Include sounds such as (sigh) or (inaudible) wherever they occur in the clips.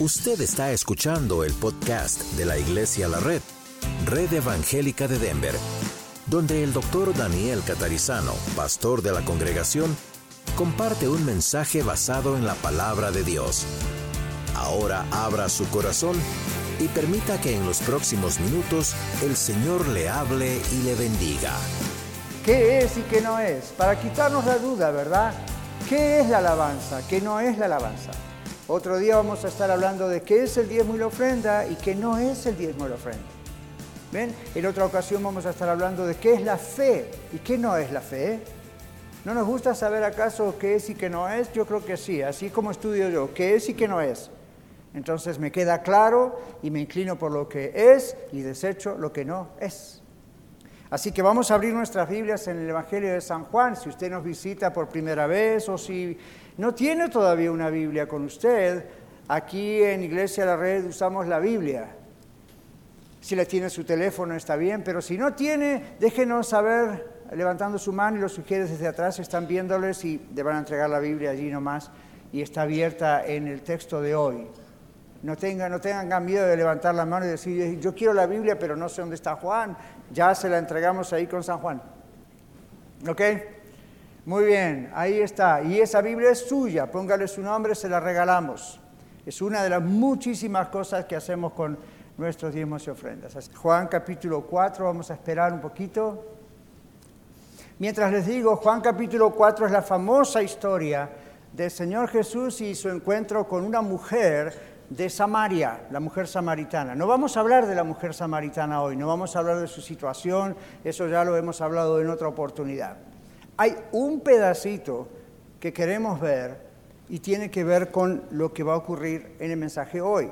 Usted está escuchando el podcast de la Iglesia La Red, Red Evangélica de Denver, donde el doctor Daniel Catarizano, pastor de la congregación, comparte un mensaje basado en la palabra de Dios. Ahora abra su corazón y permita que en los próximos minutos el Señor le hable y le bendiga. ¿Qué es y qué no es? Para quitarnos la duda, ¿verdad? ¿Qué es la alabanza? ¿Qué no es la alabanza? Otro día vamos a estar hablando de qué es el diezmo y la ofrenda y qué no es el diezmo y la ofrenda. ¿Ven? En otra ocasión vamos a estar hablando de qué es la fe y qué no es la fe. ¿No nos gusta saber acaso qué es y qué no es? Yo creo que sí, así como estudio yo, qué es y qué no es. Entonces me queda claro y me inclino por lo que es y desecho lo que no es. Así que vamos a abrir nuestras Biblias en el Evangelio de San Juan. Si usted nos visita por primera vez o si no tiene todavía una Biblia con usted, aquí en Iglesia La Red usamos la Biblia. Si la tiene su teléfono está bien, pero si no tiene, déjenos saber levantando su mano y los sugieres desde atrás están viéndoles y le van a entregar la Biblia allí nomás y está abierta en el texto de hoy. No tengan, no tengan miedo de levantar la mano y decir, yo quiero la Biblia, pero no sé dónde está Juan. Ya se la entregamos ahí con San Juan. ¿Ok? Muy bien, ahí está. Y esa Biblia es suya, póngale su nombre, se la regalamos. Es una de las muchísimas cosas que hacemos con nuestros diezmos y ofrendas. Juan capítulo 4, vamos a esperar un poquito. Mientras les digo, Juan capítulo 4 es la famosa historia del Señor Jesús y su encuentro con una mujer de Samaria, la mujer samaritana. No vamos a hablar de la mujer samaritana hoy, no vamos a hablar de su situación, eso ya lo hemos hablado en otra oportunidad. Hay un pedacito que queremos ver y tiene que ver con lo que va a ocurrir en el mensaje hoy.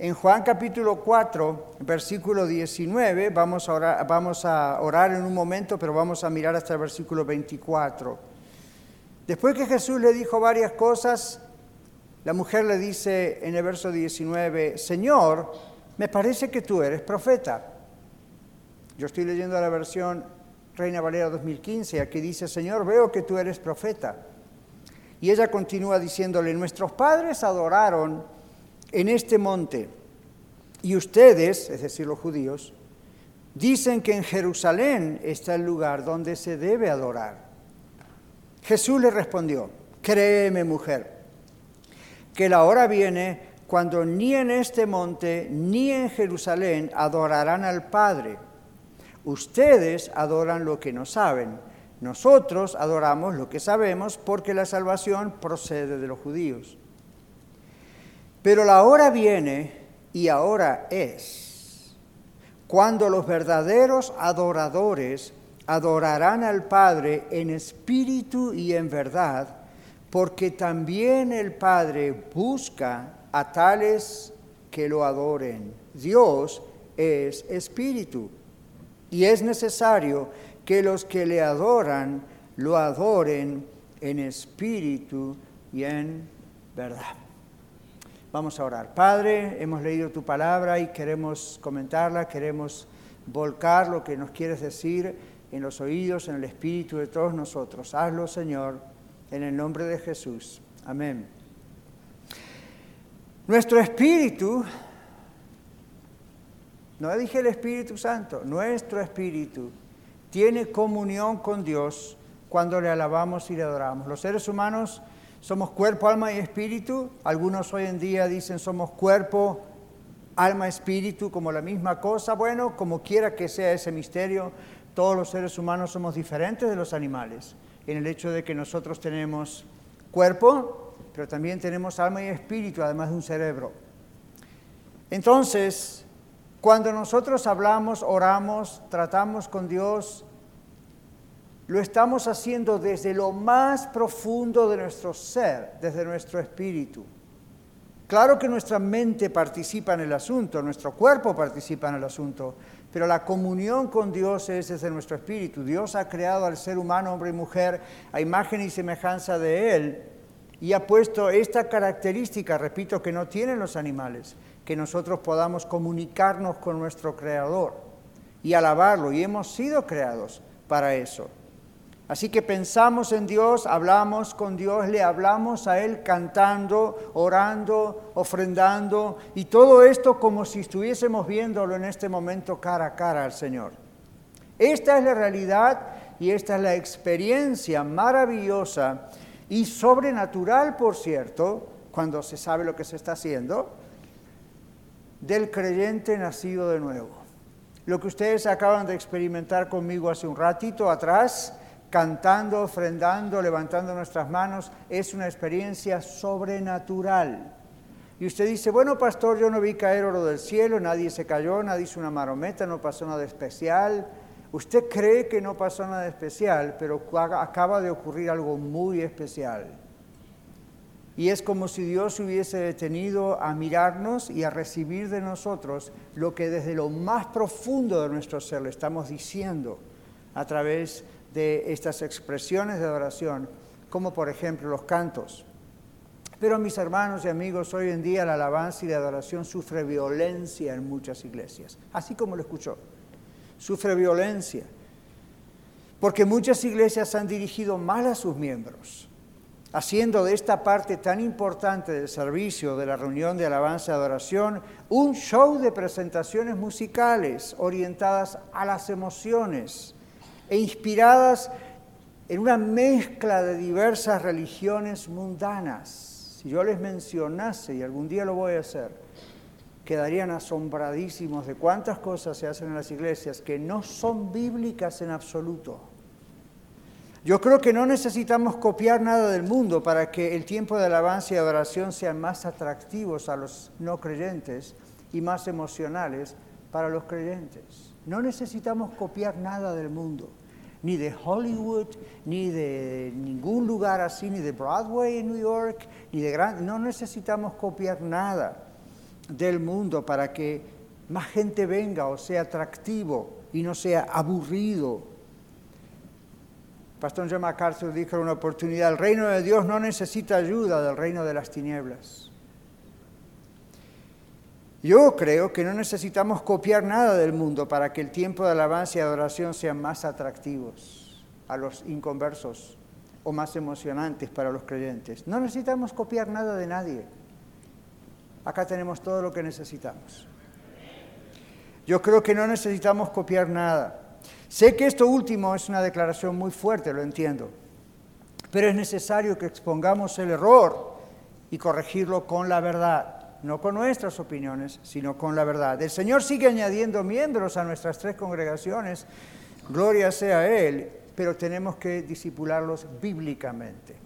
En Juan capítulo 4, versículo 19, vamos a, orar, vamos a orar en un momento, pero vamos a mirar hasta el versículo 24. Después que Jesús le dijo varias cosas, la mujer le dice en el verso 19, Señor, me parece que tú eres profeta. Yo estoy leyendo la versión Reina Valera 2015, aquí dice, Señor, veo que tú eres profeta. Y ella continúa diciéndole, nuestros padres adoraron en este monte y ustedes, es decir, los judíos, dicen que en Jerusalén está el lugar donde se debe adorar. Jesús le respondió, créeme mujer, que la hora viene cuando ni en este monte ni en Jerusalén adorarán al Padre Ustedes adoran lo que no saben. Nosotros adoramos lo que sabemos porque la salvación procede de los judíos. Pero la hora viene y ahora es cuando los verdaderos adoradores adorarán al Padre en espíritu y en verdad, porque también el Padre busca a tales que lo adoren. Dios es espíritu. Y es necesario que los que le adoran lo adoren en espíritu y en verdad. Vamos a orar. Padre, hemos leído tu palabra y queremos comentarla, queremos volcar lo que nos quieres decir en los oídos, en el espíritu de todos nosotros. Hazlo, Señor, en el nombre de Jesús. Amén. Nuestro espíritu no dije el Espíritu Santo, nuestro espíritu tiene comunión con Dios cuando le alabamos y le adoramos. Los seres humanos somos cuerpo, alma y espíritu. Algunos hoy en día dicen somos cuerpo, alma, espíritu como la misma cosa. Bueno, como quiera que sea ese misterio, todos los seres humanos somos diferentes de los animales en el hecho de que nosotros tenemos cuerpo, pero también tenemos alma y espíritu, además de un cerebro. Entonces, cuando nosotros hablamos, oramos, tratamos con Dios, lo estamos haciendo desde lo más profundo de nuestro ser, desde nuestro espíritu. Claro que nuestra mente participa en el asunto, nuestro cuerpo participa en el asunto, pero la comunión con Dios es desde nuestro espíritu. Dios ha creado al ser humano, hombre y mujer, a imagen y semejanza de Él, y ha puesto esta característica, repito, que no tienen los animales que nosotros podamos comunicarnos con nuestro Creador y alabarlo. Y hemos sido creados para eso. Así que pensamos en Dios, hablamos con Dios, le hablamos a Él cantando, orando, ofrendando y todo esto como si estuviésemos viéndolo en este momento cara a cara al Señor. Esta es la realidad y esta es la experiencia maravillosa y sobrenatural, por cierto, cuando se sabe lo que se está haciendo, del creyente nacido de nuevo. Lo que ustedes acaban de experimentar conmigo hace un ratito atrás, cantando, ofrendando, levantando nuestras manos, es una experiencia sobrenatural. Y usted dice, bueno, pastor, yo no vi caer oro del cielo, nadie se cayó, nadie hizo una marometa, no pasó nada especial. Usted cree que no pasó nada especial, pero acaba de ocurrir algo muy especial. Y es como si Dios hubiese detenido a mirarnos y a recibir de nosotros lo que desde lo más profundo de nuestro ser le estamos diciendo a través de estas expresiones de adoración, como por ejemplo los cantos. Pero mis hermanos y amigos, hoy en día la alabanza y la adoración sufre violencia en muchas iglesias, así como lo escuchó. Sufre violencia, porque muchas iglesias han dirigido mal a sus miembros haciendo de esta parte tan importante del servicio de la reunión de alabanza y adoración un show de presentaciones musicales orientadas a las emociones e inspiradas en una mezcla de diversas religiones mundanas. Si yo les mencionase, y algún día lo voy a hacer, quedarían asombradísimos de cuántas cosas se hacen en las iglesias que no son bíblicas en absoluto. Yo creo que no necesitamos copiar nada del mundo para que el tiempo de alabanza y adoración sean más atractivos a los no creyentes y más emocionales para los creyentes. No necesitamos copiar nada del mundo, ni de Hollywood, ni de ningún lugar así, ni de Broadway en New York, ni de gran... No necesitamos copiar nada del mundo para que más gente venga o sea atractivo y no sea aburrido Pastor John MacArthur dijo en una oportunidad, el reino de Dios no necesita ayuda del reino de las tinieblas. Yo creo que no necesitamos copiar nada del mundo para que el tiempo de alabanza y adoración sean más atractivos a los inconversos o más emocionantes para los creyentes. No necesitamos copiar nada de nadie. Acá tenemos todo lo que necesitamos. Yo creo que no necesitamos copiar nada. Sé que esto último es una declaración muy fuerte, lo entiendo, pero es necesario que expongamos el error y corregirlo con la verdad, no con nuestras opiniones, sino con la verdad. El Señor sigue añadiendo miembros a nuestras tres congregaciones, gloria sea a Él, pero tenemos que disipularlos bíblicamente.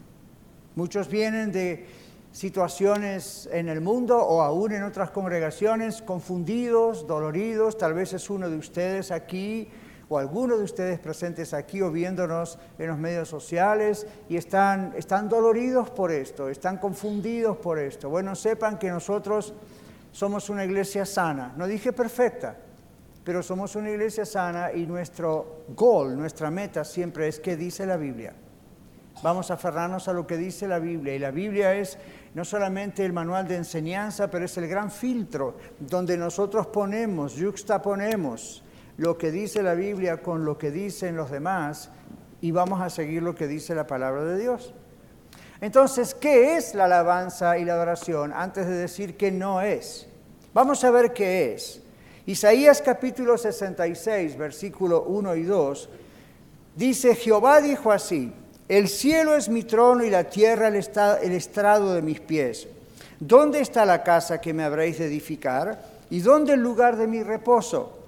Muchos vienen de situaciones en el mundo o aún en otras congregaciones confundidos, doloridos, tal vez es uno de ustedes aquí o algunos de ustedes presentes aquí o viéndonos en los medios sociales y están, están doloridos por esto, están confundidos por esto. Bueno, sepan que nosotros somos una iglesia sana. No dije perfecta, pero somos una iglesia sana y nuestro goal, nuestra meta siempre es que dice la Biblia. Vamos a aferrarnos a lo que dice la Biblia. Y la Biblia es no solamente el manual de enseñanza, pero es el gran filtro donde nosotros ponemos, juxtaponemos lo que dice la Biblia con lo que dicen los demás y vamos a seguir lo que dice la palabra de Dios. Entonces, ¿qué es la alabanza y la adoración? Antes de decir que no es. Vamos a ver qué es. Isaías capítulo 66, versículo 1 y 2, dice, Jehová dijo así, el cielo es mi trono y la tierra el, estrado de mis pies. ¿Dónde está la casa que me habréis de edificar? ¿Y dónde el lugar de mi reposo?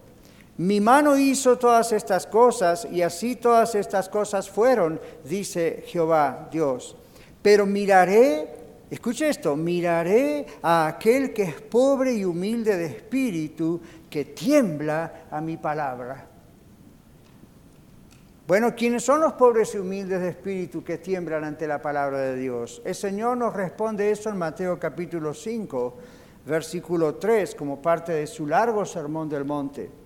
Mi mano hizo todas estas cosas y así todas estas cosas fueron, dice Jehová Dios. Pero miraré, escuche esto, miraré a aquel que es pobre y humilde de espíritu, que tiembla a mi palabra. Bueno, ¿quiénes son los pobres y humildes de espíritu que tiemblan ante la palabra de Dios? El Señor nos responde eso en Mateo capítulo 5, versículo 3, como parte de su largo sermón del monte.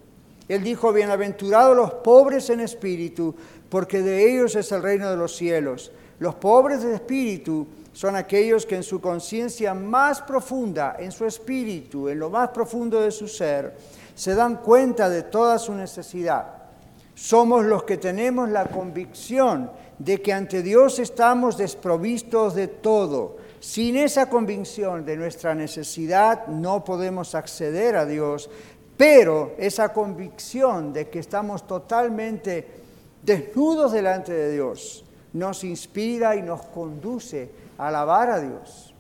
Él dijo, bienaventurados los pobres en espíritu, porque de ellos es el reino de los cielos. Los pobres de espíritu son aquellos que en su conciencia más profunda, en su espíritu, en lo más profundo de su ser, se dan cuenta de toda su necesidad. Somos los que tenemos la convicción de que ante Dios estamos desprovistos de todo. Sin esa convicción de nuestra necesidad no podemos acceder a Dios, pero esa convicción de que estamos totalmente desnudos delante de Dios nos inspira y nos conduce a alabar a Dios.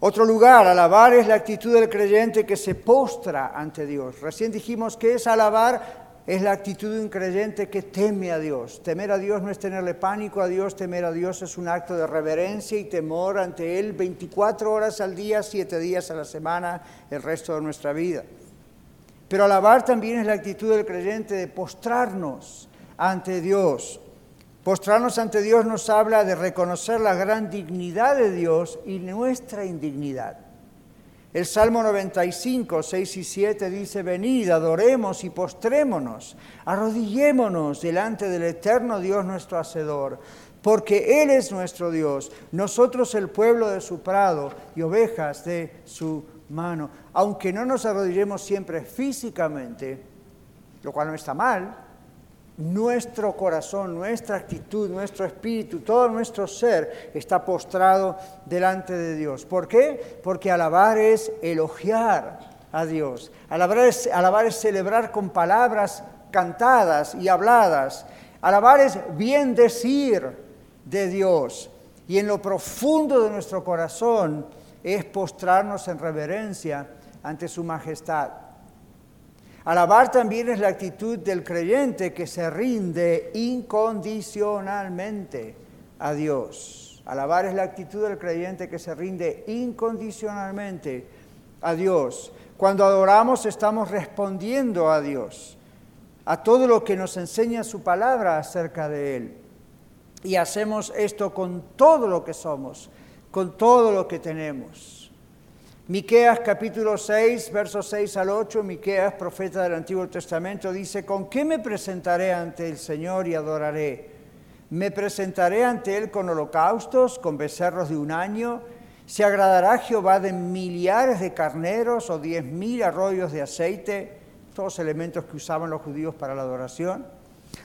Otro lugar, alabar es la actitud del creyente que se postra ante Dios. Recién dijimos que es alabar es la actitud de un creyente que teme a Dios. Temer a Dios no es tenerle pánico a Dios, temer a Dios es un acto de reverencia y temor ante Él 24 horas al día, 7 días a la semana, el resto de nuestra vida. Pero alabar también es la actitud del creyente de postrarnos ante Dios. Postrarnos ante Dios nos habla de reconocer la gran dignidad de Dios y nuestra indignidad. El Salmo 95, 6 y 7 dice, venid, adoremos y postrémonos, arrodillémonos delante del eterno Dios nuestro Hacedor, porque Él es nuestro Dios, nosotros el pueblo de su prado y ovejas de su mano. Aunque no nos arrodillemos siempre físicamente, lo cual no está mal, nuestro corazón, nuestra actitud, nuestro espíritu, todo nuestro ser está postrado delante de Dios. ¿Por qué? Porque alabar es elogiar a Dios. Alabar es, alabar es celebrar con palabras cantadas y habladas. Alabar es bien decir de Dios. Y en lo profundo de nuestro corazón es postrarnos en reverencia ante su majestad. Alabar también es la actitud del creyente que se rinde incondicionalmente a Dios. Alabar es la actitud del creyente que se rinde incondicionalmente a Dios. Cuando adoramos estamos respondiendo a Dios, a todo lo que nos enseña su palabra acerca de Él. Y hacemos esto con todo lo que somos, con todo lo que tenemos. Miqueas capítulo 6, versos 6 al 8, Miqueas, profeta del Antiguo Testamento, dice, ¿con qué me presentaré ante el Señor y adoraré? ¿Me presentaré ante Él con holocaustos, con becerros de un año? ¿Se agradará Jehová de millares de carneros o diez mil arroyos de aceite? Todos elementos que usaban los judíos para la adoración.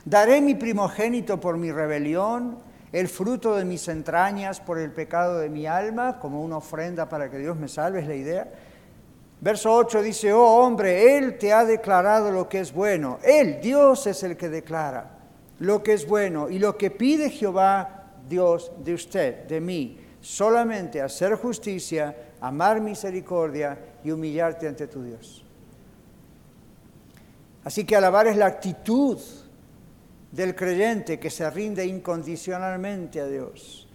¿Daré mi primogénito por mi rebelión? El fruto de mis entrañas por el pecado de mi alma, como una ofrenda para que Dios me salve, es la idea. Verso 8 dice, oh hombre, Él te ha declarado lo que es bueno. Él, Dios, es el que declara lo que es bueno. Y lo que pide Jehová, Dios, de usted, de mí, solamente hacer justicia, amar misericordia y humillarte ante tu Dios. Así que alabar es la actitud del creyente que se rinde incondicionalmente a Dios.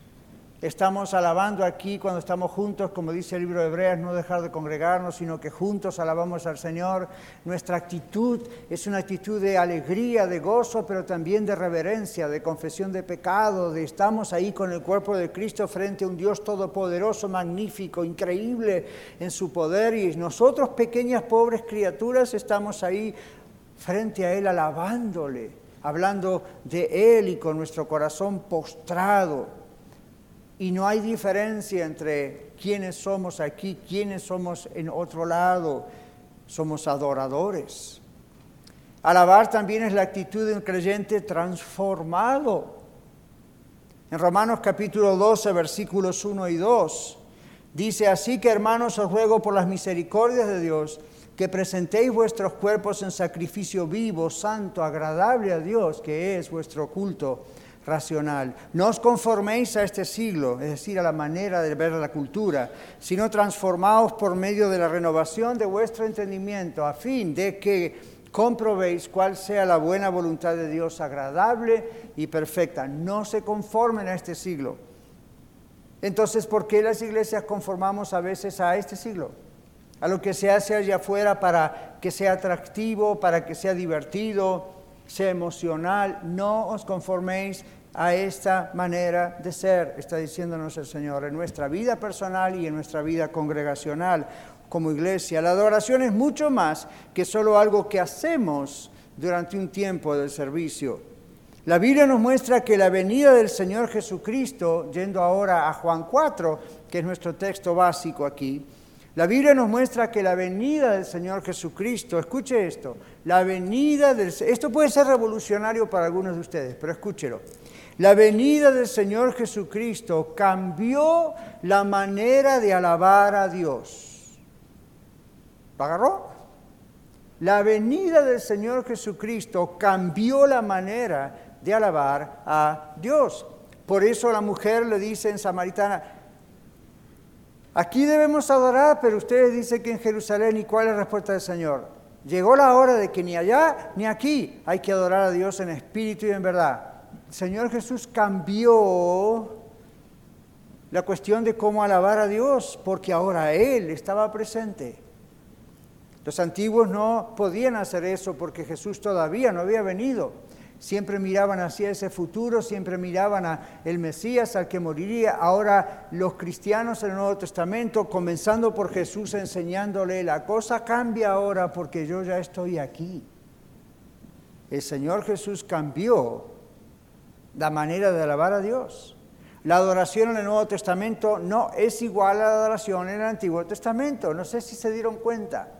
Estamos alabando aquí cuando estamos juntos, como dice el libro de Hebreas, no dejar de congregarnos, sino que juntos alabamos al Señor. Nuestra actitud es una actitud de alegría, de gozo, pero también de reverencia, de confesión de pecado, de estamos ahí con el cuerpo de Cristo frente a un Dios todopoderoso, magnífico, increíble en su poder y nosotros pequeñas pobres criaturas estamos ahí frente a Él alabándole hablando de Él y con nuestro corazón postrado. Y no hay diferencia entre quienes somos aquí, quienes somos en otro lado. Somos adoradores. Alabar también es la actitud de un creyente transformado. En Romanos capítulo 12, versículos 1 y 2, dice, así que hermanos os ruego por las misericordias de Dios, que presentéis vuestros cuerpos en sacrificio vivo, santo, agradable a Dios, que es vuestro culto racional. No os conforméis a este siglo, es decir, a la manera de ver la cultura, sino transformaos por medio de la renovación de vuestro entendimiento, a fin de que comprobéis cuál sea la buena voluntad de Dios, agradable y perfecta. No se conformen a este siglo. Entonces, ¿por qué las iglesias conformamos a veces a este siglo? A lo que se hace allá afuera para que sea atractivo, para que sea divertido, sea emocional. No os conforméis a esta manera de ser, está diciéndonos el Señor, en nuestra vida personal y en nuestra vida congregacional como iglesia. La adoración es mucho más que solo algo que hacemos durante un tiempo del servicio. La Biblia nos muestra que la venida del Señor Jesucristo, yendo ahora a Juan 4, que es nuestro texto básico aquí, La Biblia nos muestra que la venida del Señor Jesucristo, escuche esto, la venida del esto puede ser revolucionario para algunos de ustedes, pero escúchelo. La venida del Señor Jesucristo cambió la manera de alabar a Dios. ¿Lo agarró? La venida del Señor Jesucristo cambió la manera de alabar a Dios. Por eso la mujer le dice en Samaritana, aquí debemos adorar, pero ustedes dicen que en Jerusalén, ¿y cuál es la respuesta del Señor? Llegó la hora de que ni allá ni aquí hay que adorar a Dios en espíritu y en verdad. El Señor Jesús cambió la cuestión de cómo alabar a Dios, porque ahora Él estaba presente. Los antiguos no podían hacer eso porque Jesús todavía no había venido. Siempre miraban hacia ese futuro, siempre miraban a el Mesías, al que moriría. Ahora los cristianos en el Nuevo Testamento, comenzando por Jesús enseñándole, la cosa cambia ahora porque yo ya estoy aquí. El Señor Jesús cambió la manera de alabar a Dios. La adoración en el Nuevo Testamento no es igual a la adoración en el Antiguo Testamento. No sé si se dieron cuenta.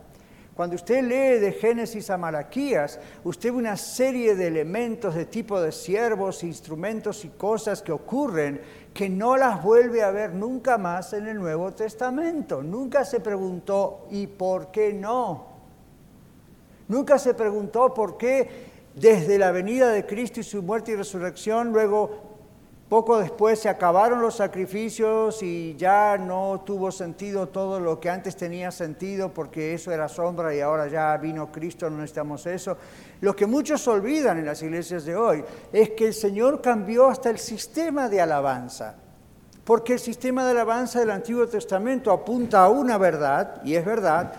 Cuando usted lee de Génesis a Malaquías, usted ve una serie de elementos de tipo de siervos, instrumentos y cosas que ocurren que no las vuelve a ver nunca más en el Nuevo Testamento. Nunca se preguntó, ¿y por qué no? Nunca se preguntó por qué desde la venida de Cristo y su muerte y resurrección, luego poco después se acabaron los sacrificios y ya no tuvo sentido todo lo que antes tenía sentido porque eso era sombra y ahora ya vino Cristo, no necesitamos eso. Lo que muchos olvidan en las iglesias de hoy es que el Señor cambió hasta el sistema de alabanza. Porque el sistema de alabanza del Antiguo Testamento apunta a una verdad, y es verdad,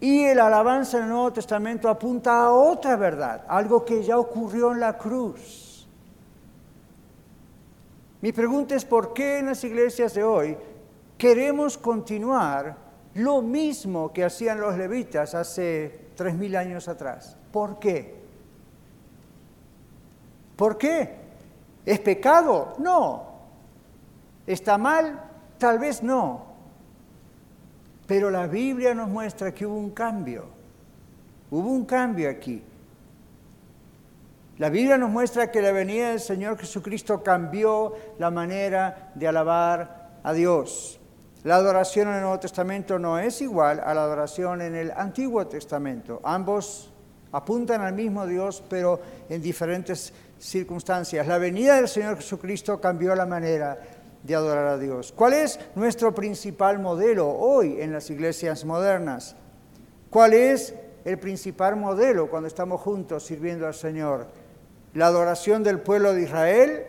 y el alabanza en el Nuevo Testamento apunta a otra verdad, algo que ya ocurrió en la cruz. Mi pregunta es por qué en las iglesias de hoy queremos continuar lo mismo que hacían los levitas hace tres mil años atrás. ¿Por qué? ¿Por qué? ¿Es pecado? No. ¿Está mal? Tal vez no. Pero la Biblia nos muestra que hubo un cambio. Hubo un cambio aquí. La Biblia nos muestra que la venida del Señor Jesucristo cambió la manera de alabar a Dios. La adoración en el Nuevo Testamento no es igual a la adoración en el Antiguo Testamento. Ambos apuntan al mismo Dios, pero en diferentes circunstancias. La venida del Señor Jesucristo cambió la manera de adorar a Dios. ¿Cuál es nuestro principal modelo hoy en las iglesias modernas? ¿Cuál es el principal modelo cuando estamos juntos sirviendo al Señor? La adoración del pueblo de Israel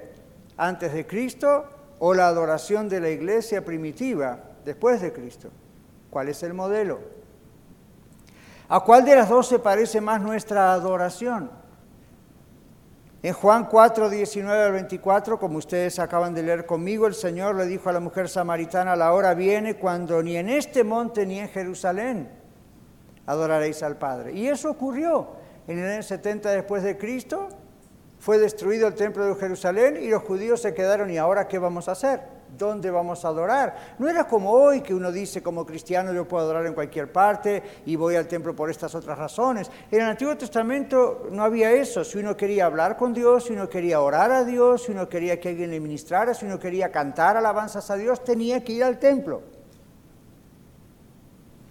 antes de Cristo o la adoración de la iglesia primitiva después de Cristo. ¿Cuál es el modelo? ¿A cuál de las dos se parece más nuestra adoración? En Juan 4, 19 al 24, como ustedes acaban de leer conmigo, el Señor le dijo a la mujer samaritana, la hora viene cuando ni en este monte ni en Jerusalén adoraréis al Padre. Y eso ocurrió en el año 70 después de Cristo, fue destruido el templo de Jerusalén y los judíos se quedaron, ¿y ahora qué vamos a hacer? ¿Dónde vamos a adorar? No era como hoy que uno dice como cristiano yo puedo adorar en cualquier parte y voy al templo por estas otras razones. En el Antiguo Testamento no había eso. Si uno quería hablar con Dios, si uno quería orar a Dios, si uno quería que alguien le ministrara, si uno quería cantar alabanzas a Dios, tenía que ir al templo.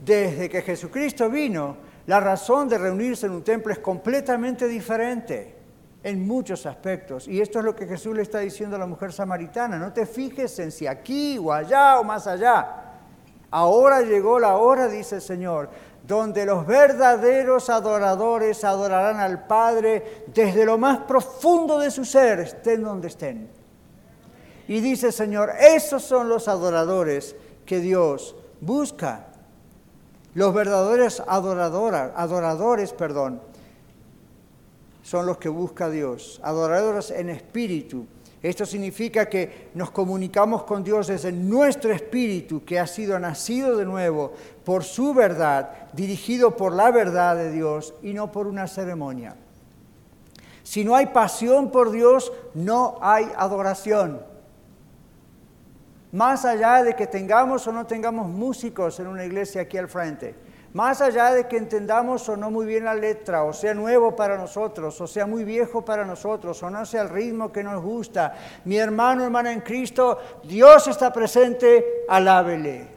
Desde que Jesucristo vino, la razón de reunirse en un templo es completamente diferente en muchos aspectos. Y esto es lo que Jesús le está diciendo a la mujer samaritana. No te fijes en si aquí o allá o más allá. Ahora llegó la hora, dice el Señor, donde los verdaderos adoradores adorarán al Padre desde lo más profundo de su ser, estén donde estén. Y dice el Señor, esos son los adoradores que Dios busca. Los verdaderos adoradores, adoradores, perdón, son los que busca Dios, adoradores en espíritu. Esto significa que nos comunicamos con Dios desde nuestro espíritu, que ha sido nacido de nuevo por su verdad, dirigido por la verdad de Dios y no por una ceremonia. Si no hay pasión por Dios, no hay adoración. Más allá de que tengamos o no tengamos músicos en una iglesia aquí al frente, más allá de que entendamos o no muy bien la letra, o sea nuevo para nosotros, o sea muy viejo para nosotros, o no sea el ritmo que nos gusta, mi hermano, hermana en Cristo, Dios está presente, alábele.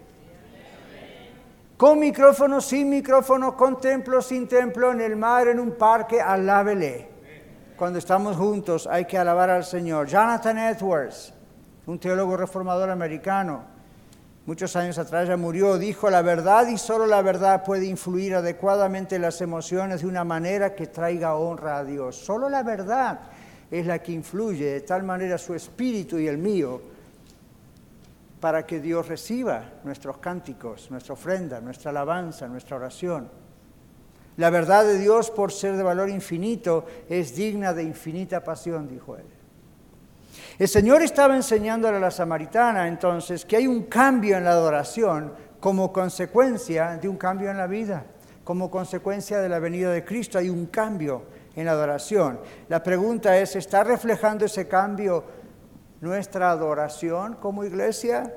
Con micrófono, sin micrófono, con templo, sin templo, en el mar, en un parque, alábele. Cuando estamos juntos hay que alabar al Señor. Jonathan Edwards, un teólogo reformador americano, muchos años atrás ya murió, dijo, la verdad y solo la verdad puede influir adecuadamente en las emociones de una manera que traiga honra a Dios. Solo la verdad es la que influye de tal manera su espíritu y el mío para que Dios reciba nuestros cánticos, nuestra ofrenda, nuestra alabanza, nuestra oración. La verdad de Dios, por ser de valor infinito, es digna de infinita pasión, dijo él. El Señor estaba enseñándole a la samaritana entonces que hay un cambio en la adoración como consecuencia de un cambio en la vida, como consecuencia de la venida de Cristo. Hay un cambio en la adoración. La pregunta es, ¿está reflejando ese cambio nuestra adoración como iglesia?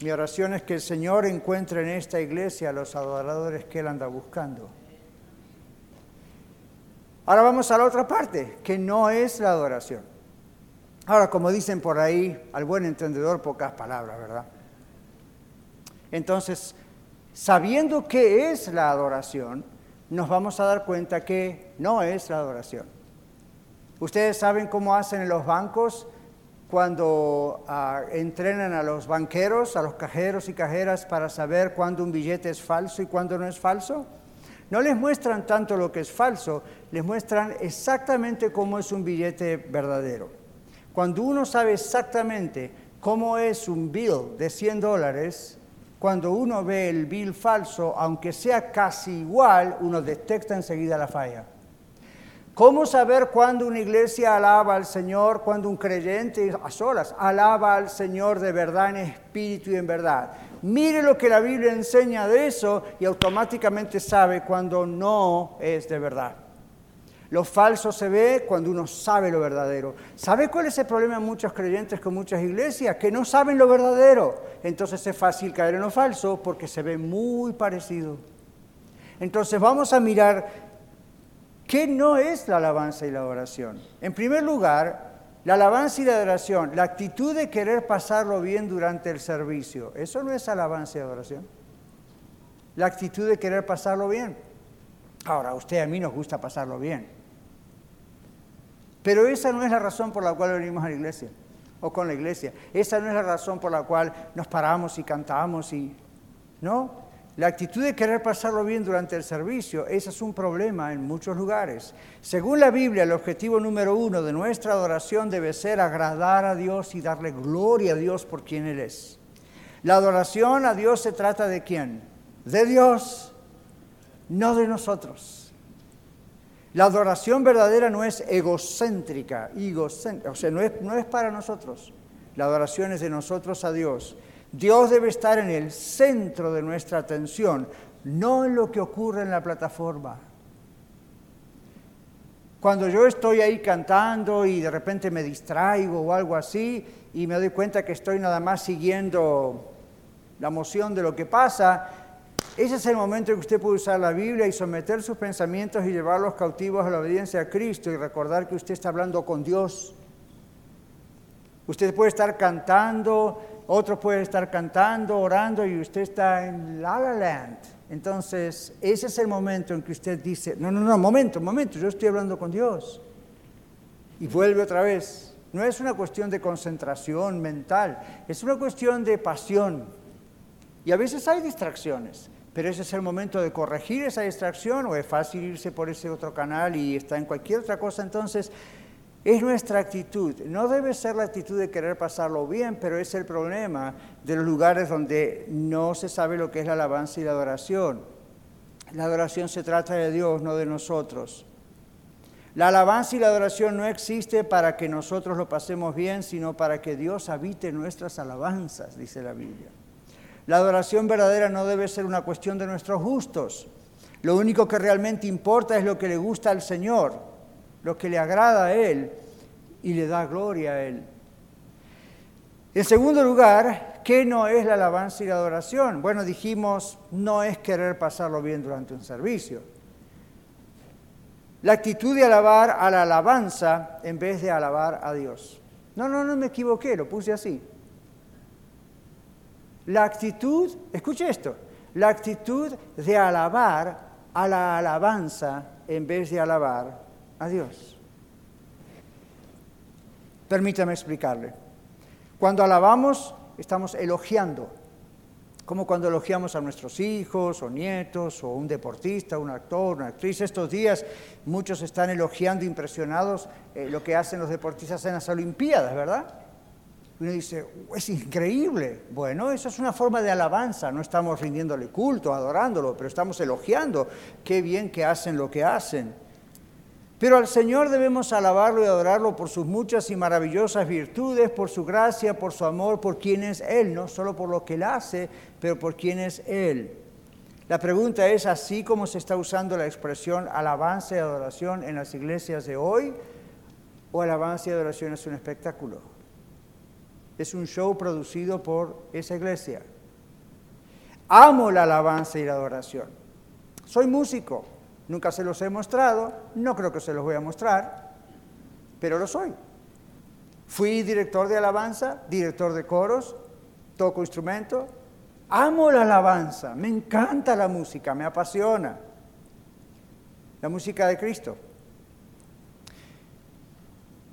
Mi oración es que el Señor encuentre en esta iglesia a los adoradores que Él anda buscando. Ahora vamos a la otra parte, que no es la adoración. Ahora, como dicen por ahí, al buen entendedor pocas palabras, ¿verdad? Entonces, sabiendo qué es la adoración, nos vamos a dar cuenta que no es la adoración. Ustedes saben cómo hacen en los bancos cuando ah, entrenan a los banqueros, a los cajeros y cajeras para saber cuándo un billete es falso y cuándo no es falso? No les muestran tanto lo que es falso, les muestran exactamente cómo es un billete verdadero. Cuando uno sabe exactamente cómo es un bill de 100 dólares, cuando uno ve el bill falso, aunque sea casi igual, uno detecta enseguida la falla. ¿Cómo saber cuándo una iglesia alaba al Señor, cuando un creyente a solas alaba al Señor de verdad en espíritu y en verdad? Mire lo que la Biblia enseña de eso y automáticamente sabe cuando no es de verdad. Lo falso se ve cuando uno sabe lo verdadero. ¿Sabe cuál es el problema de muchos creyentes con muchas iglesias? Que no saben lo verdadero. Entonces es fácil caer en lo falso porque se ve muy parecido. Entonces vamos a mirar ¿Qué no es la alabanza y la adoración? En primer lugar, la alabanza y la adoración, la actitud de querer pasarlo bien durante el servicio, eso no es alabanza y adoración. La actitud de querer pasarlo bien. Ahora, a usted y a mí nos gusta pasarlo bien. Pero esa no es la razón por la cual venimos a la iglesia o con la iglesia. Esa no es la razón por la cual nos paramos y cantamos y... No, la actitud de querer pasarlo bien durante el servicio, ese es un problema en muchos lugares. Según la Biblia, el objetivo número uno de nuestra adoración debe ser agradar a Dios y darle gloria a Dios por quien Él es. La adoración a Dios se trata de quién? De Dios, no de nosotros. La adoración verdadera no es egocéntrica, egocéntrica o sea, no es, no es para nosotros. La adoración es de nosotros a Dios. Dios debe estar en el centro de nuestra atención, no en lo que ocurre en la plataforma. Cuando yo estoy ahí cantando y de repente me distraigo o algo así y me doy cuenta que estoy nada más siguiendo la emoción de lo que pasa, ese es el momento en que usted puede usar la Biblia y someter sus pensamientos y llevarlos cautivos a la obediencia a Cristo y recordar que usted está hablando con Dios. Usted puede estar cantando otro puede estar cantando, orando y usted está en La Land. Entonces, ese es el momento en que usted dice, no, no, no, momento, momento, yo estoy hablando con Dios. Y vuelve otra vez. No es una cuestión de concentración mental, es una cuestión de pasión. Y a veces hay distracciones, pero ese es el momento de corregir esa distracción o es fácil irse por ese otro canal y está en cualquier otra cosa. Entonces, es nuestra actitud. No debe ser la actitud de querer pasarlo bien, pero es el problema de los lugares donde no se sabe lo que es la alabanza y la adoración. La adoración se trata de Dios, no de nosotros. La alabanza y la adoración no existe para que nosotros lo pasemos bien, sino para que Dios habite nuestras alabanzas, dice la Biblia. La adoración verdadera no debe ser una cuestión de nuestros gustos. Lo único que realmente importa es lo que le gusta al Señor lo que le agrada a Él y le da gloria a Él. En segundo lugar, ¿qué no es la alabanza y la adoración? Bueno, dijimos, no es querer pasarlo bien durante un servicio. La actitud de alabar a la alabanza en vez de alabar a Dios. No, no, no me equivoqué, lo puse así. La actitud, escuche esto, la actitud de alabar a la alabanza en vez de alabar a Dios. Permítame explicarle. Cuando alabamos, estamos elogiando, como cuando elogiamos a nuestros hijos o nietos o un deportista, un actor, una actriz. Estos días muchos están elogiando, impresionados, eh, lo que hacen los deportistas en las Olimpiadas, ¿verdad? Uno dice, es increíble. Bueno, eso es una forma de alabanza, no estamos rindiéndole culto, adorándolo, pero estamos elogiando qué bien que hacen lo que hacen. Pero al Señor debemos alabarlo y adorarlo por sus muchas y maravillosas virtudes, por su gracia, por su amor, por quién es Él, no solo por lo que Él hace, pero por quién es Él. La pregunta es, ¿así como se está usando la expresión alabanza y adoración en las iglesias de hoy? ¿O alabanza y adoración es un espectáculo? Es un show producido por esa iglesia. Amo la alabanza y la adoración. Soy músico, Nunca se los he mostrado, no creo que se los voy a mostrar, pero lo soy. Fui director de alabanza, director de coros, toco instrumento, amo la alabanza, me encanta la música, me apasiona. La música de Cristo.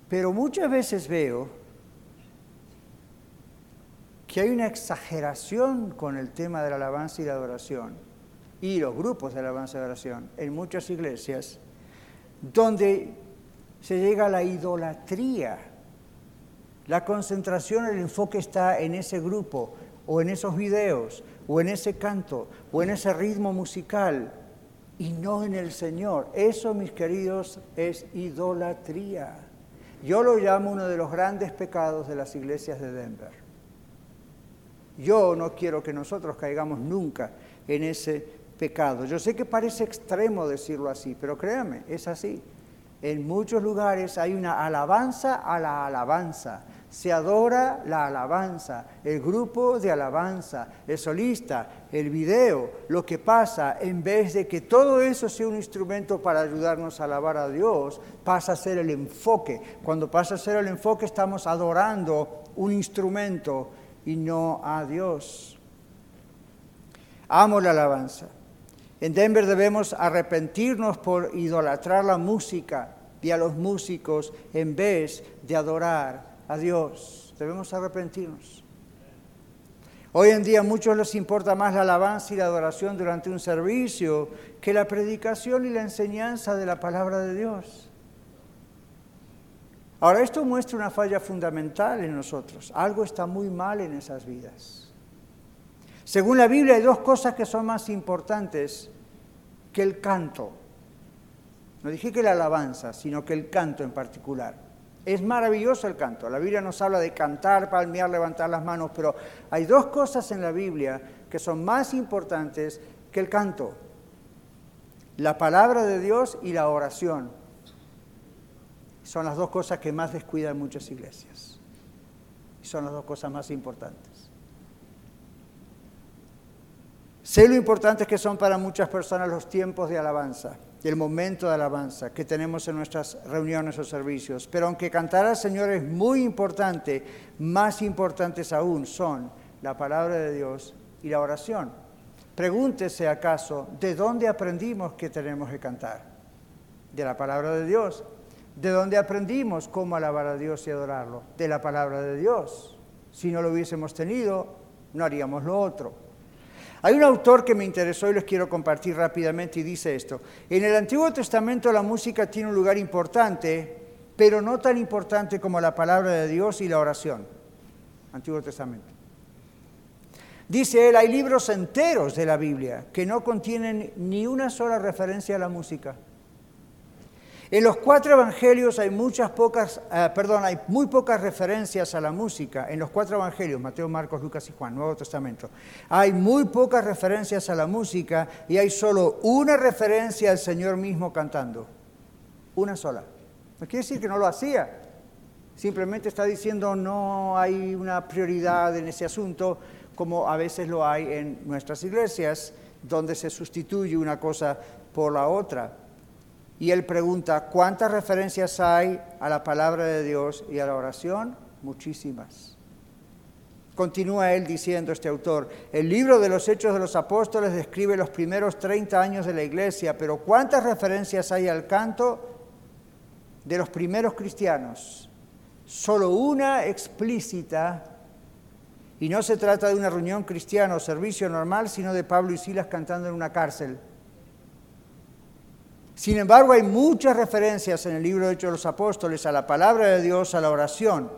Pero muchas veces veo que hay una exageración con el tema de la alabanza y la adoración y los grupos de alabanza y oración en muchas iglesias, donde se llega a la idolatría. La concentración, el enfoque está en ese grupo, o en esos videos, o en ese canto, o en ese ritmo musical, y no en el Señor. Eso, mis queridos, es idolatría. Yo lo llamo uno de los grandes pecados de las iglesias de Denver. Yo no quiero que nosotros caigamos nunca en ese pecado. Yo sé que parece extremo decirlo así, pero créame, es así. En muchos lugares hay una alabanza a la alabanza. Se adora la alabanza, el grupo de alabanza, el solista, el video, lo que pasa, en vez de que todo eso sea un instrumento para ayudarnos a alabar a Dios, pasa a ser el enfoque. Cuando pasa a ser el enfoque estamos adorando un instrumento y no a Dios. Amo la alabanza. En Denver debemos arrepentirnos por idolatrar la música y a los músicos en vez de adorar a Dios. Debemos arrepentirnos. Hoy en día a muchos les importa más la alabanza y la adoración durante un servicio que la predicación y la enseñanza de la palabra de Dios. Ahora, esto muestra una falla fundamental en nosotros. Algo está muy mal en esas vidas. Según la Biblia hay dos cosas que son más importantes que el canto. No dije que la alabanza, sino que el canto en particular. Es maravilloso el canto. La Biblia nos habla de cantar, palmear, levantar las manos, pero hay dos cosas en la Biblia que son más importantes que el canto. La palabra de Dios y la oración. Son las dos cosas que más descuidan muchas iglesias. Y son las dos cosas más importantes. Sé lo importante que son para muchas personas los tiempos de alabanza, el momento de alabanza que tenemos en nuestras reuniones o servicios. Pero aunque cantar al Señor es muy importante, más importantes aún son la palabra de Dios y la oración. Pregúntese acaso, ¿de dónde aprendimos que tenemos que cantar? De la palabra de Dios. ¿De dónde aprendimos cómo alabar a Dios y adorarlo? De la palabra de Dios. Si no lo hubiésemos tenido, no haríamos lo otro. Hay un autor que me interesó y les quiero compartir rápidamente y dice esto. En el Antiguo Testamento la música tiene un lugar importante, pero no tan importante como la palabra de Dios y la oración. Antiguo Testamento. Dice él, hay libros enteros de la Biblia que no contienen ni una sola referencia a la música. En los cuatro evangelios hay muchas pocas, eh, perdón, hay muy pocas referencias a la música. En los cuatro evangelios, Mateo, Marcos, Lucas y Juan, Nuevo Testamento, hay muy pocas referencias a la música y hay solo una referencia al Señor mismo cantando. Una sola. No quiere decir que no lo hacía. Simplemente está diciendo no hay una prioridad en ese asunto como a veces lo hay en nuestras iglesias, donde se sustituye una cosa por la otra. Y él pregunta, ¿cuántas referencias hay a la palabra de Dios y a la oración? Muchísimas. Continúa él diciendo, este autor, el libro de los Hechos de los Apóstoles describe los primeros 30 años de la iglesia, pero ¿cuántas referencias hay al canto de los primeros cristianos? Solo una explícita, y no se trata de una reunión cristiana o servicio normal, sino de Pablo y Silas cantando en una cárcel. Sin embargo, hay muchas referencias en el libro de Hechos de los Apóstoles a la palabra de Dios, a la oración.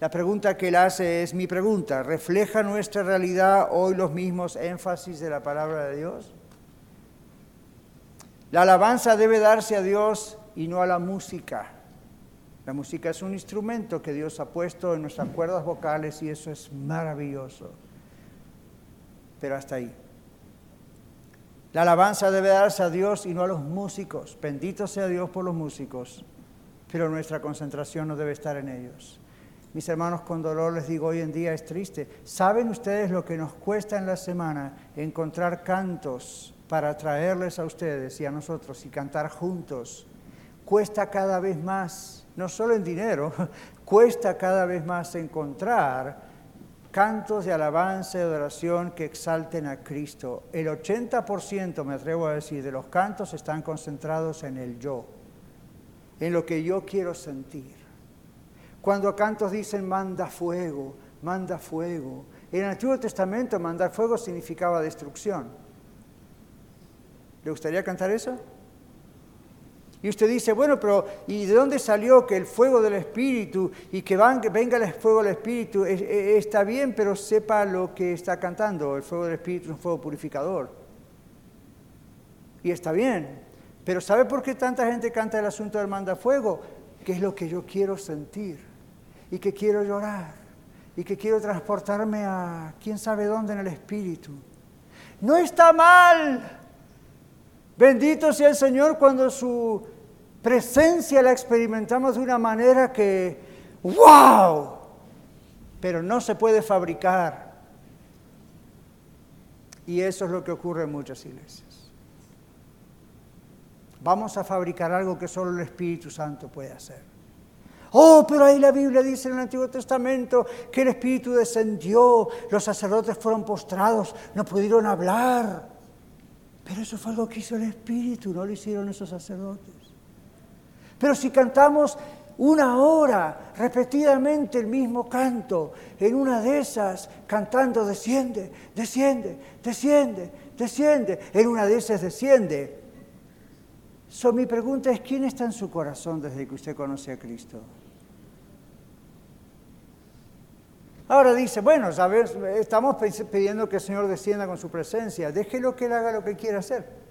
La pregunta que él hace es mi pregunta. ¿Refleja nuestra realidad hoy los mismos énfasis de la palabra de Dios? La alabanza debe darse a Dios y no a la música. La música es un instrumento que Dios ha puesto en nuestras cuerdas vocales y eso es maravilloso. Pero hasta ahí. La alabanza debe darse a Dios y no a los músicos. Bendito sea Dios por los músicos, pero nuestra concentración no debe estar en ellos. Mis hermanos, con dolor les digo, hoy en día es triste. ¿Saben ustedes lo que nos cuesta en la semana encontrar cantos para traerles a ustedes y a nosotros y cantar juntos? Cuesta cada vez más, no solo en dinero, (laughs) cuesta cada vez más encontrar cantos de alabanza y adoración que exalten a Cristo. El 80%, me atrevo a decir, de los cantos están concentrados en el yo, en lo que yo quiero sentir. Cuando cantos dicen manda fuego, manda fuego. En el Antiguo Testamento mandar fuego significaba destrucción. ¿Le gustaría cantar eso? Y usted dice, bueno, pero ¿y de dónde salió que el fuego del Espíritu y que venga el fuego del Espíritu? Está bien, pero sepa lo que está cantando. El fuego del Espíritu es un fuego purificador. Y está bien. Pero ¿sabe por qué tanta gente canta el asunto del manda fuego? Que es lo que yo quiero sentir y que quiero llorar y que quiero transportarme a quién sabe dónde en el Espíritu. No está mal. Bendito sea el Señor cuando su presencia la experimentamos de una manera que, wow, pero no se puede fabricar. Y eso es lo que ocurre en muchas iglesias. Vamos a fabricar algo que solo el Espíritu Santo puede hacer. Oh, pero ahí la Biblia dice en el Antiguo Testamento que el Espíritu descendió, los sacerdotes fueron postrados, no pudieron hablar. Pero eso fue algo que hizo el Espíritu, no lo hicieron esos sacerdotes. Pero si cantamos una hora repetidamente el mismo canto, en una de esas cantando desciende, desciende, desciende, desciende, en una de esas desciende. So, mi pregunta es, ¿quién está en su corazón desde que usted conoce a Cristo? Ahora dice, bueno, ¿sabes? estamos pidiendo que el Señor descienda con su presencia. Déjelo que Él haga lo que quiera hacer.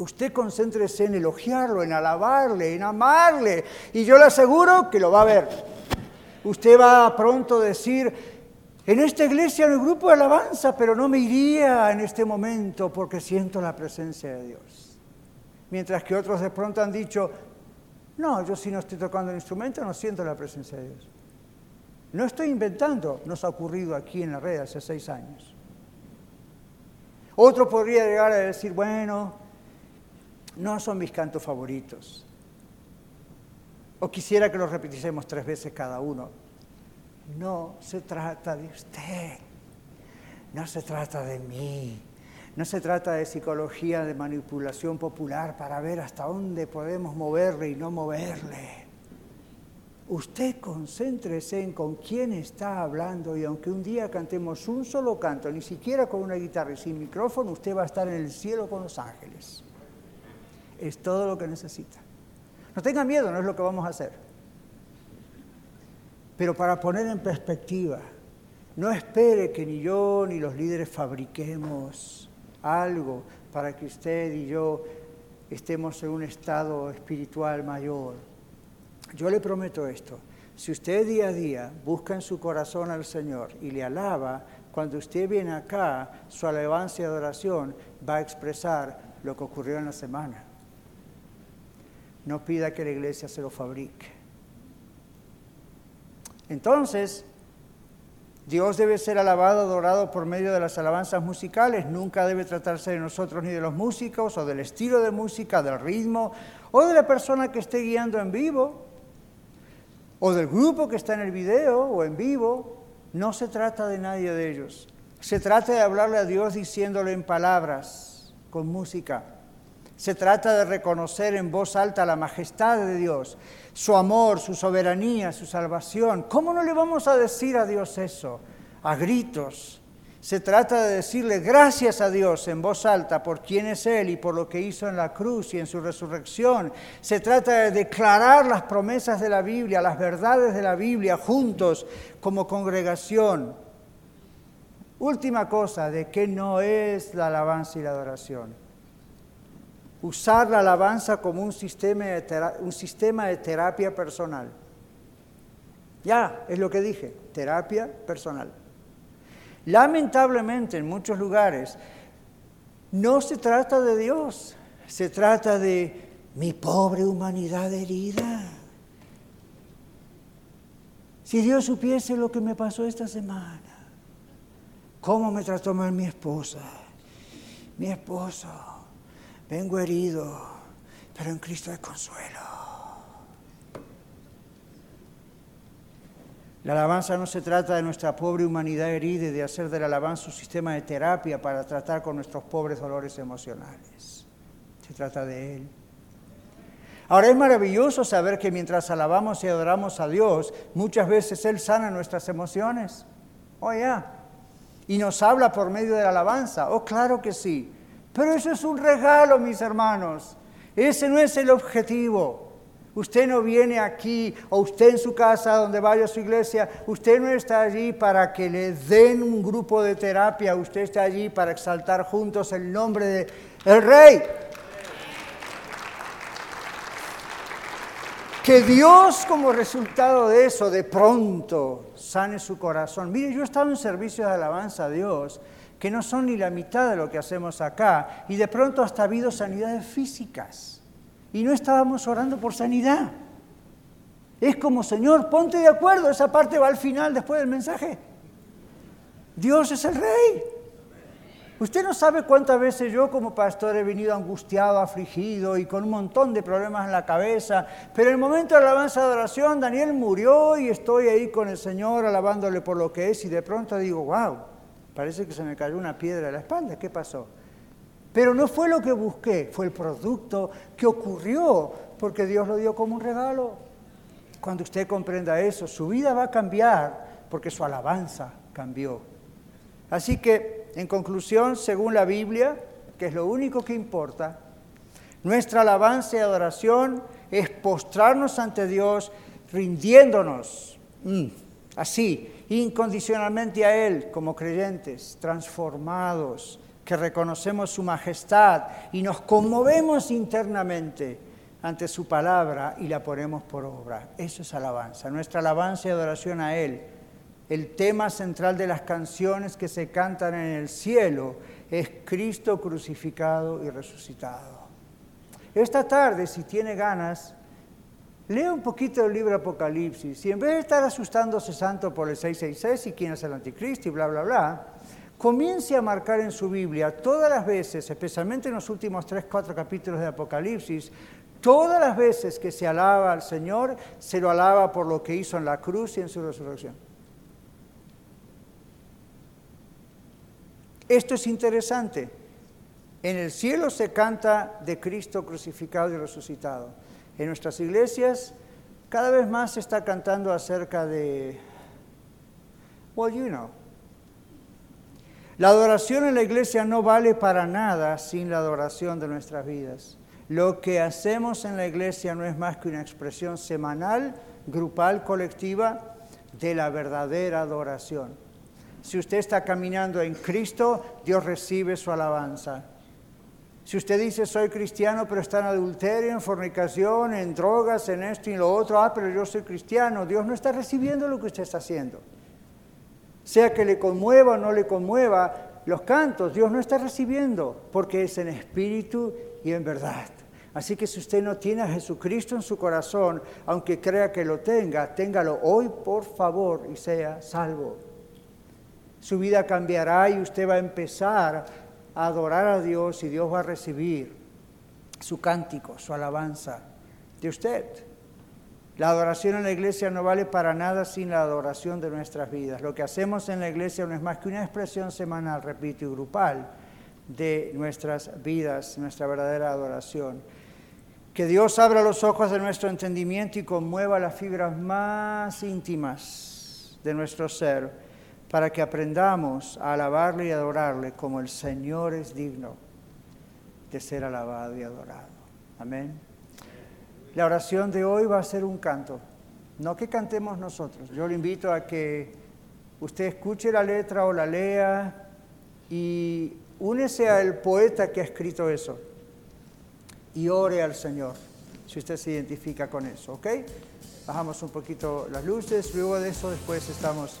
Usted concéntrese en elogiarlo, en alabarle, en amarle. Y yo le aseguro que lo va a ver. Usted va pronto a decir, en esta iglesia en el grupo de alabanza, pero no me iría en este momento porque siento la presencia de Dios. Mientras que otros de pronto han dicho, no, yo si no estoy tocando el instrumento no siento la presencia de Dios. No estoy inventando, nos ha ocurrido aquí en la red hace seis años. Otro podría llegar a decir, bueno, no son mis cantos favoritos. O quisiera que los repitiésemos tres veces cada uno. No se trata de usted, no se trata de mí, no se trata de psicología de manipulación popular para ver hasta dónde podemos moverle y no moverle. Usted concéntrese en con quién está hablando y aunque un día cantemos un solo canto, ni siquiera con una guitarra y sin micrófono, usted va a estar en el cielo con los ángeles. Es todo lo que necesita. No tenga miedo, no es lo que vamos a hacer. Pero para poner en perspectiva, no espere que ni yo ni los líderes fabriquemos algo para que usted y yo estemos en un estado espiritual mayor yo le prometo esto, si usted día a día busca en su corazón al Señor y le alaba, cuando usted viene acá, su alabanza y adoración va a expresar lo que ocurrió en la semana. No pida que la iglesia se lo fabrique. Entonces, Dios debe ser alabado, adorado por medio de las alabanzas musicales. Nunca debe tratarse de nosotros ni de los músicos o del estilo de música, del ritmo o de la persona que esté guiando en vivo o del grupo que está en el video o en vivo. No se trata de nadie de ellos. Se trata de hablarle a Dios diciéndole en palabras, con música. Se trata de reconocer en voz alta la majestad de Dios, su amor, su soberanía, su salvación. ¿Cómo no le vamos a decir a Dios eso? A gritos. Se trata de decirle gracias a Dios en voz alta por quién es Él y por lo que hizo en la cruz y en su resurrección. Se trata de declarar las promesas de la Biblia, las verdades de la Biblia juntos como congregación. Última cosa, de qué no es la alabanza y la adoración usar la alabanza como un sistema de, un sistema de terapia personal. Ya, es lo que dije, terapia personal. Lamentablemente en muchos lugares no se trata de Dios, se trata de mi pobre humanidad herida. Si Dios supiese lo que me pasó esta semana, cómo me trató mal mi esposa, mi esposo, vengo herido, pero en Cristo hay consuelo. La alabanza no se trata de nuestra pobre humanidad herida y de hacer de la alabanza un sistema de terapia para tratar con nuestros pobres dolores emocionales. Se trata de Él. Ahora es maravilloso saber que mientras alabamos y adoramos a Dios, muchas veces Él sana nuestras emociones. Oh, ya. Y nos habla por medio de la alabanza. Oh, claro que sí. Pero eso es un regalo, mis hermanos. Ese no es el objetivo. Usted no viene aquí o usted en su casa donde vaya a su iglesia, usted no está allí para que le den un grupo de terapia, usted está allí para exaltar juntos el nombre del el rey. Que Dios como resultado de eso de pronto sane su corazón. Mire, yo he estado en servicio de alabanza a Dios que no son ni la mitad de lo que hacemos acá, y de pronto hasta ha habido sanidades físicas, y no estábamos orando por sanidad. Es como, Señor, ponte de acuerdo, esa parte va al final después del mensaje. Dios es el rey. Usted no sabe cuántas veces yo como pastor he venido angustiado, afligido y con un montón de problemas en la cabeza, pero en el momento de la alabanza de adoración, Daniel murió y estoy ahí con el Señor alabándole por lo que es y de pronto digo, wow, Parece que se me cayó una piedra a la espalda. ¿Qué pasó? Pero no fue lo que busqué, fue el producto que ocurrió, porque Dios lo dio como un regalo. Cuando usted comprenda eso, su vida va a cambiar porque su alabanza cambió. Así que, en conclusión, según la Biblia, que es lo único que importa, nuestra alabanza y adoración es postrarnos ante Dios rindiéndonos, mm, así, incondicionalmente a Él como creyentes, transformados, que reconocemos su majestad y nos conmovemos internamente ante su palabra y la ponemos por obra. Eso es alabanza, nuestra alabanza y adoración a Él. El tema central de las canciones que se cantan en el cielo es Cristo crucificado y resucitado. Esta tarde, si tiene ganas, Lea un poquito el libro Apocalipsis y en vez de estar asustándose santo por el 666 y quién es el anticristo y bla, bla, bla, comience a marcar en su Biblia todas las veces, especialmente en los últimos 3, 4 capítulos de Apocalipsis, todas las veces que se alaba al Señor, se lo alaba por lo que hizo en la cruz y en su resurrección. Esto es interesante. En el cielo se canta de Cristo crucificado y resucitado. En nuestras iglesias cada vez más se está cantando acerca de, well, you know. La adoración en la iglesia no vale para nada sin la adoración de nuestras vidas. Lo que hacemos en la iglesia no es más que una expresión semanal, grupal, colectiva de la verdadera adoración. Si usted está caminando en Cristo, Dios recibe su alabanza. Si usted dice soy cristiano pero está en adulterio, en fornicación, en drogas, en esto y lo otro, ah, pero yo soy cristiano, Dios no está recibiendo lo que usted está haciendo. Sea que le conmueva o no le conmueva los cantos, Dios no está recibiendo porque es en espíritu y en verdad. Así que si usted no tiene a Jesucristo en su corazón, aunque crea que lo tenga, téngalo hoy por favor y sea salvo. Su vida cambiará y usted va a empezar adorar a Dios y Dios va a recibir su cántico, su alabanza de usted. La adoración en la iglesia no vale para nada sin la adoración de nuestras vidas. Lo que hacemos en la iglesia no es más que una expresión semanal, repito, y grupal de nuestras vidas, nuestra verdadera adoración. Que Dios abra los ojos de nuestro entendimiento y conmueva las fibras más íntimas de nuestro ser para que aprendamos a alabarle y adorarle como el Señor es digno de ser alabado y adorado. Amén. La oración de hoy va a ser un canto, no que cantemos nosotros. Yo le invito a que usted escuche la letra o la lea y únese al poeta que ha escrito eso y ore al Señor, si usted se identifica con eso, ¿ok? Bajamos un poquito las luces, luego de eso después estamos